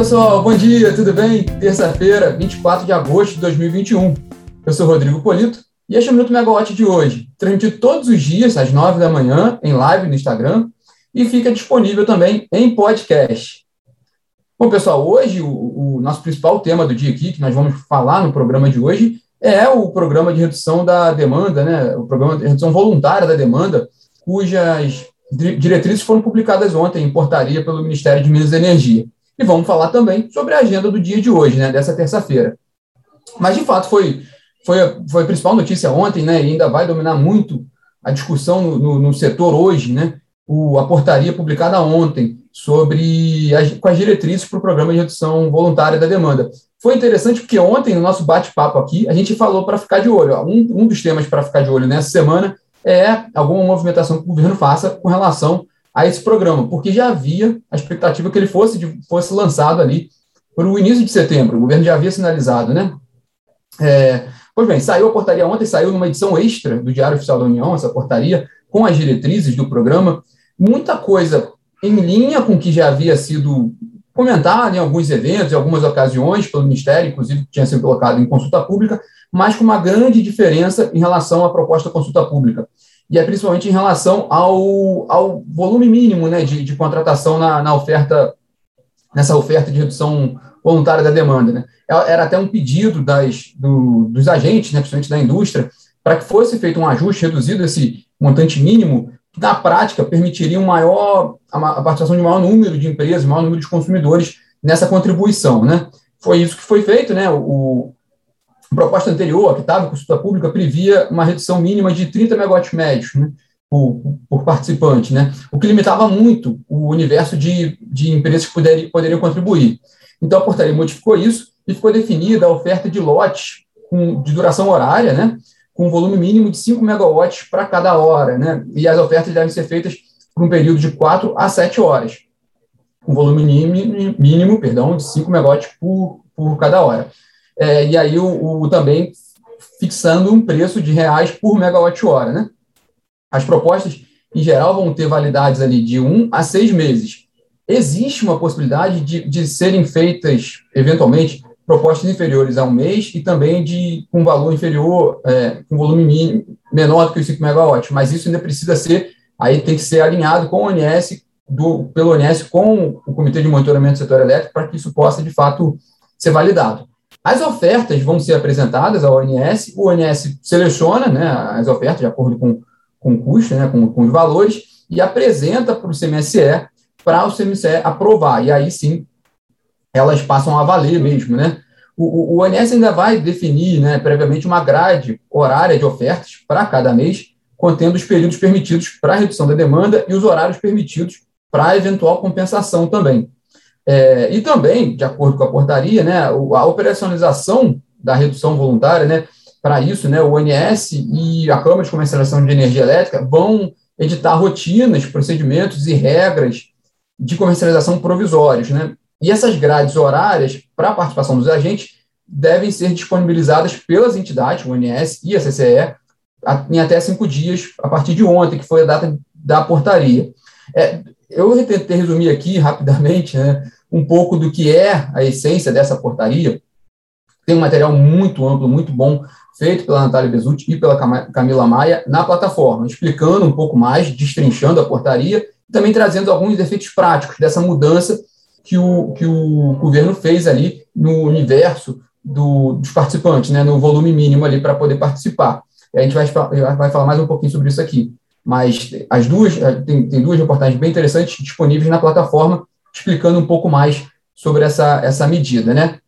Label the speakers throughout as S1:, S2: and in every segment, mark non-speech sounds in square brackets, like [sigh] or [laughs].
S1: pessoal, bom dia, tudo bem? Terça-feira, 24 de agosto de 2021. Eu sou Rodrigo Polito e este é o Minuto Megawatt de hoje, transmitido todos os dias às 9 da manhã em live no Instagram e fica disponível também em podcast. Bom, pessoal, hoje o, o nosso principal tema do dia aqui, que nós vamos falar no programa de hoje, é o programa de redução da demanda, né? O programa de redução voluntária da demanda, cujas diretrizes foram publicadas ontem em portaria pelo Ministério de Minas e Energia. E vamos falar também sobre a agenda do dia de hoje, né, dessa terça-feira. Mas, de fato, foi, foi, foi a principal notícia ontem, né, e ainda vai dominar muito a discussão no, no, no setor hoje, né, o, a portaria publicada ontem sobre as, com as diretrizes para o programa de redução voluntária da demanda. Foi interessante porque ontem, no nosso bate-papo aqui, a gente falou para ficar de olho. Um, um dos temas para ficar de olho nessa semana é alguma movimentação que o governo faça com relação a esse programa, porque já havia a expectativa que ele fosse, de, fosse lançado ali para o início de setembro. O governo já havia sinalizado, né? É, pois bem, saiu a portaria ontem, saiu numa edição extra do Diário Oficial da União, essa portaria, com as diretrizes do programa. Muita coisa em linha com o que já havia sido comentado em alguns eventos, em algumas ocasiões, pelo Ministério, inclusive que tinha sido colocado em consulta pública, mas com uma grande diferença em relação à proposta consulta pública e é principalmente em relação ao, ao volume mínimo né, de, de contratação na, na oferta, nessa oferta de redução voluntária da demanda. Né. É, era até um pedido das, do, dos agentes, né, principalmente da indústria, para que fosse feito um ajuste reduzido esse montante mínimo, que na prática permitiria um maior, a participação de um maior número de empresas, um maior número de consumidores nessa contribuição. Né. Foi isso que foi feito, né, o, a proposta anterior, que estava em consulta pública, previa uma redução mínima de 30 megawatts médios né, por, por, participante, né, o que limitava muito o universo de, de empresas que poderiam, poderiam contribuir. Então, a portaria modificou isso e ficou definida a oferta de lotes com, de duração horária, né, com volume mínimo de 5 megawatts para cada hora, né, e as ofertas devem ser feitas por um período de 4 a 7 horas, com volume mínimo, mínimo perdão, de 5 megawatts por, por cada hora é, e aí o, o, também fixando um preço de reais por megawatt-hora. Né? As propostas, em geral, vão ter validades ali de um a seis meses. Existe uma possibilidade de, de serem feitas, eventualmente, propostas inferiores a um mês e também de com valor inferior, é, com volume mínimo, menor do que os 5 megawatts, mas isso ainda precisa ser, aí tem que ser alinhado com o ONS, do, pelo ONS com o Comitê de Monitoramento do Setor Elétrico, para que isso possa, de fato, ser validado. As ofertas vão ser apresentadas ao ONS, o ONS seleciona né, as ofertas de acordo com, com o custo, né, com, com os valores, e apresenta para o CMSE para o CMSE aprovar. E aí sim elas passam a valer mesmo. Né? O, o, o ONS ainda vai definir né, previamente uma grade horária de ofertas para cada mês, contendo os períodos permitidos para redução da demanda e os horários permitidos para eventual compensação também. É, e também, de acordo com a portaria, né, a operacionalização da redução voluntária, né, para isso, né, o ONS e a Câmara de Comercialização de Energia Elétrica vão editar rotinas, procedimentos e regras de comercialização provisórios. Né? E essas grades horárias para a participação dos agentes devem ser disponibilizadas pelas entidades, o ONS e a CCE, em até cinco dias, a partir de ontem, que foi a data da portaria. É, eu tentei resumir aqui rapidamente né, um pouco do que é a essência dessa portaria. Tem um material muito amplo, muito bom, feito pela Natália Bezutti e pela Camila Maia na plataforma, explicando um pouco mais, destrinchando a portaria e também trazendo alguns efeitos práticos dessa mudança que o, que o governo fez ali no universo do, dos participantes, né, no volume mínimo ali para poder participar. a gente vai, vai falar mais um pouquinho sobre isso aqui. Mas as duas, eh, tem, tem duas reportagens bem interessantes disponíveis na plataforma, explicando um pouco mais sobre essa, essa medida, né?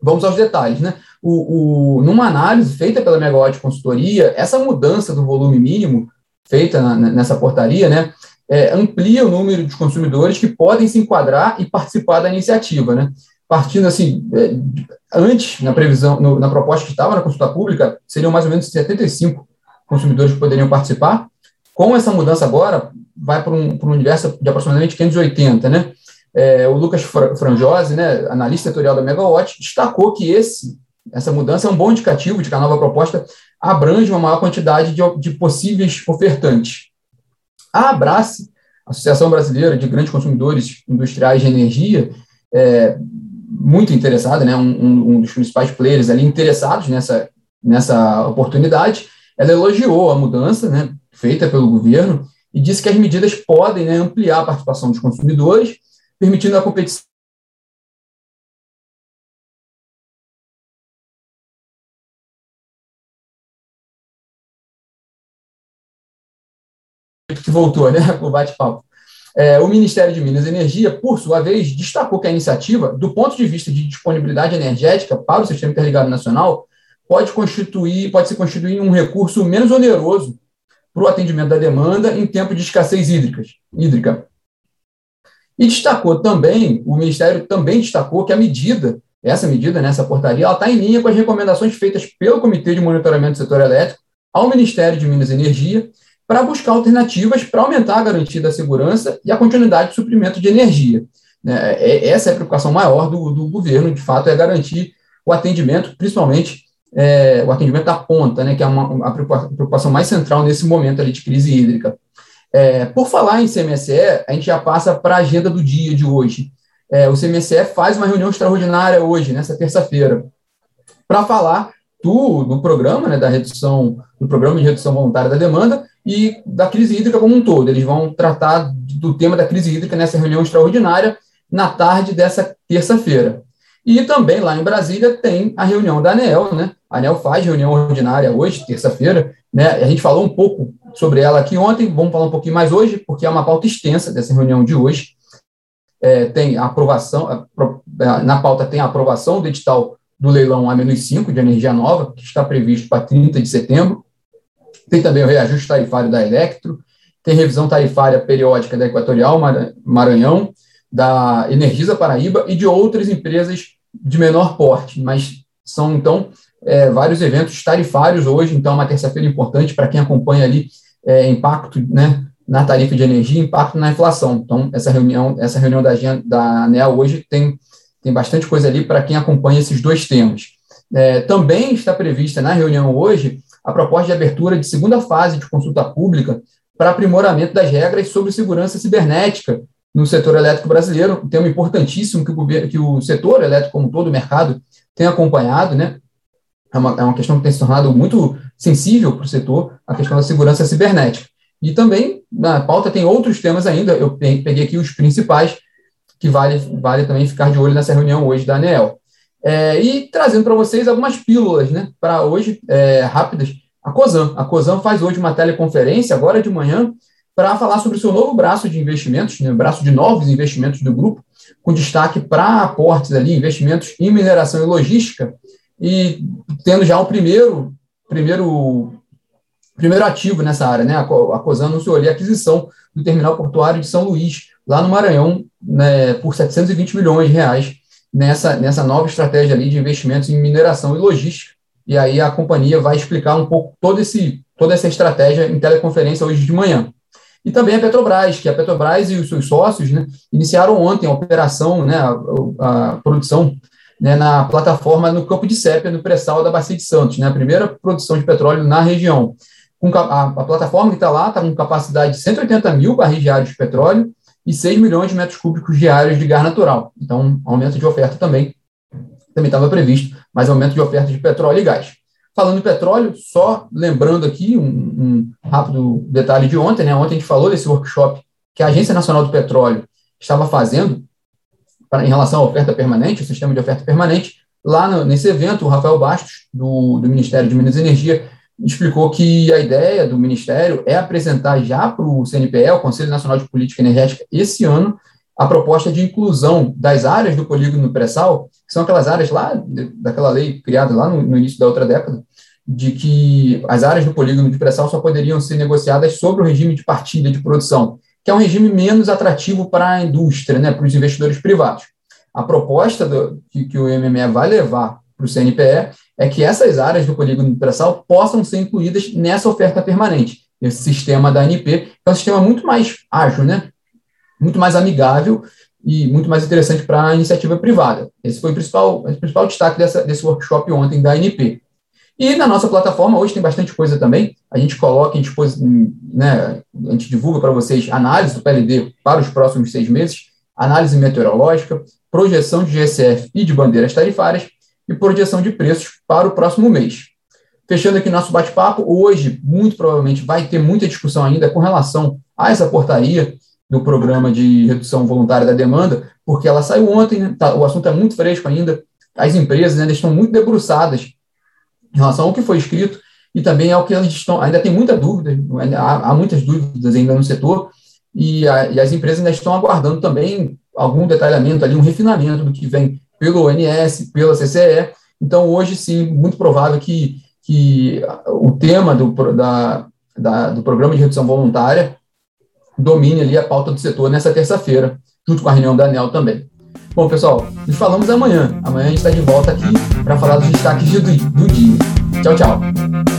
S1: Vamos aos detalhes, né? O, o, numa análise feita pela Megawatt Consultoria, essa mudança do volume mínimo feita na, nessa portaria, né, é, amplia o número de consumidores que podem se enquadrar e participar da iniciativa, né? Partindo assim, é, antes, na previsão, no, na proposta que estava na consulta pública, seriam mais ou menos 75 consumidores que poderiam participar, com essa mudança agora, vai para um, para um universo de aproximadamente 580, né? É, o Lucas Frangiose, né, analista setorial da Megawatt, destacou que esse, essa mudança é um bom indicativo de que a nova proposta abrange uma maior quantidade de, de possíveis ofertantes. A Abrace, Associação Brasileira de Grandes Consumidores Industriais de Energia, é, muito interessada, né, um, um, dos principais players ali interessados nessa, nessa oportunidade, ela elogiou a mudança né, feita pelo governo e disse que as medidas podem né, ampliar a participação dos consumidores, permitindo a competição que voltou, né, [laughs] o bate-papo. É, o Ministério de Minas e Energia, por sua vez, destacou que a iniciativa, do ponto de vista de disponibilidade energética para o Sistema Interligado Nacional, pode constituir, pode se constituir um recurso menos oneroso para o atendimento da demanda em tempo de escassez hídricas, hídrica. E destacou também, o Ministério também destacou que a medida, essa medida, nessa né, portaria, ela está em linha com as recomendações feitas pelo Comitê de Monitoramento do Setor Elétrico ao Ministério de Minas e Energia para buscar alternativas para aumentar a garantia da segurança e a continuidade de suprimento de energia. Né? É, essa é a preocupação maior do, do governo, de fato, é garantir o atendimento, principalmente é, o atendimento da ponta, né, que é uma, a preocupação mais central nesse momento ali de crise hídrica. É, por falar em CMSE, a gente já passa para a agenda do dia de hoje. É, o CMSE faz uma reunião extraordinária hoje, nessa terça-feira, para falar do, do programa, né, da redução, do programa de redução voluntária da demanda e da crise hídrica como um todo. Eles vão tratar do tema da crise hídrica nessa reunião extraordinária na tarde dessa terça-feira. E também lá em Brasília tem a reunião da ANEL, né? A ANEL faz reunião ordinária hoje, terça-feira, né? A gente falou um pouco sobre ela aqui ontem, vamos falar um pouquinho mais hoje, porque é uma pauta extensa dessa reunião de hoje. É, tem a aprovação, na pauta tem a aprovação do edital do leilão A-5 de energia nova, que está previsto para 30 de setembro. Tem também o reajuste tarifário da Electro, tem revisão tarifária periódica da Equatorial Maranhão, da Energisa Paraíba e de outras empresas de menor porte, mas são, então, é, vários eventos tarifários hoje, então, é uma terça-feira importante para quem acompanha ali é, impacto né, na tarifa de energia, impacto na inflação. Então, essa reunião, essa reunião da, da ANEL hoje tem, tem bastante coisa ali para quem acompanha esses dois temas. É, também está prevista na reunião hoje a proposta de abertura de segunda fase de consulta pública para aprimoramento das regras sobre segurança cibernética no setor elétrico brasileiro, um tema importantíssimo que o, que o setor elétrico como todo o mercado tem acompanhado, né? É uma, é uma questão que tem se tornado muito sensível para o setor, a questão da segurança cibernética. E também, na pauta, tem outros temas ainda, eu peguei aqui os principais, que vale, vale também ficar de olho nessa reunião hoje da ANEEL. É, e trazendo para vocês algumas pílulas, né, para hoje, é, rápidas. A COSAN. A COSAN faz hoje uma teleconferência, agora de manhã, para falar sobre o seu novo braço de investimentos, né, braço de novos investimentos do grupo, com destaque para aportes ali, investimentos em mineração e logística, e tendo já o primeiro, primeiro, primeiro ativo nessa área. Né, a COSAN anunciou ali a aquisição do terminal portuário de São Luís, lá no Maranhão, né, por 720 milhões de reais, nessa, nessa nova estratégia ali de investimentos em mineração e logística. E aí a companhia vai explicar um pouco todo esse, toda essa estratégia em teleconferência hoje de manhã. E também a Petrobras, que a Petrobras e os seus sócios né, iniciaram ontem a operação, né, a, a produção né, na plataforma no campo de sépia, no pré-sal da Bacia de Santos, né, a primeira produção de petróleo na região. Com a, a plataforma que está lá está com capacidade de 180 mil barris diários de petróleo e 6 milhões de metros cúbicos diários de gás natural. Então, aumento de oferta também também estava previsto, mas aumento de oferta de petróleo e gás. Falando em petróleo, só lembrando aqui um, um, rápido detalhe de ontem, né? Ontem a gente falou desse workshop que a Agência Nacional do Petróleo estava fazendo para, em relação à oferta permanente, o sistema de oferta permanente. Lá no, nesse evento, o Rafael Bastos, do, do Ministério de Minas e Energia, explicou que a ideia do Ministério é apresentar já para o CNPE, o Conselho Nacional de Política Energética, esse ano, a proposta de inclusão das áreas do polígono pré-sal, que são aquelas áreas lá, daquela lei criada lá no, no, início da outra década, de que as áreas do polígono de pré-sal só poderiam ser negociadas sobre o regime de partilha de produção, que é um regime menos atrativo para a indústria, né, para os investidores privados. A proposta do, que, que o MME vai levar para o CNPE é que essas áreas do polígono de pré-sal possam ser incluídas nessa oferta permanente, esse sistema da ANP, que é um sistema muito mais ágil, né? Muito mais amigável e muito mais interessante para a iniciativa privada. Esse foi o principal, o principal destaque dessa, desse workshop ontem da ANP. E na nossa plataforma, hoje tem bastante coisa também. A gente coloca, a gente, né, a gente divulga para vocês análise do PLD para os próximos seis meses, análise meteorológica, projeção de GSF e de bandeiras tarifárias e projeção de preços para o próximo mês. Fechando aqui nosso bate-papo, hoje, muito provavelmente, vai ter muita discussão ainda com relação a essa portaria do programa de redução voluntária da demanda, porque ela saiu ontem, né? tá, o assunto é muito fresco ainda, as empresas ainda estão muito debruçadas em relação ao que foi escrito e também ao que eles estão, ainda tem muita dúvida, há, há muitas dúvidas ainda no setor, e, a, e, as empresas ainda estão aguardando também algum detalhamento ali, um refinamento do que vem pelo ONS, pela CCE. Então, hoje, sim, muito provável que, que o tema do, da, da, do programa de redução voluntária domine ali a pauta do setor nessa terça-feira, junto com a reunião da ANEL também. Bom, pessoal, nos falamos amanhã. Amanhã a gente está de volta aqui para falar dos destaques do, do dia. Tchau, tchau.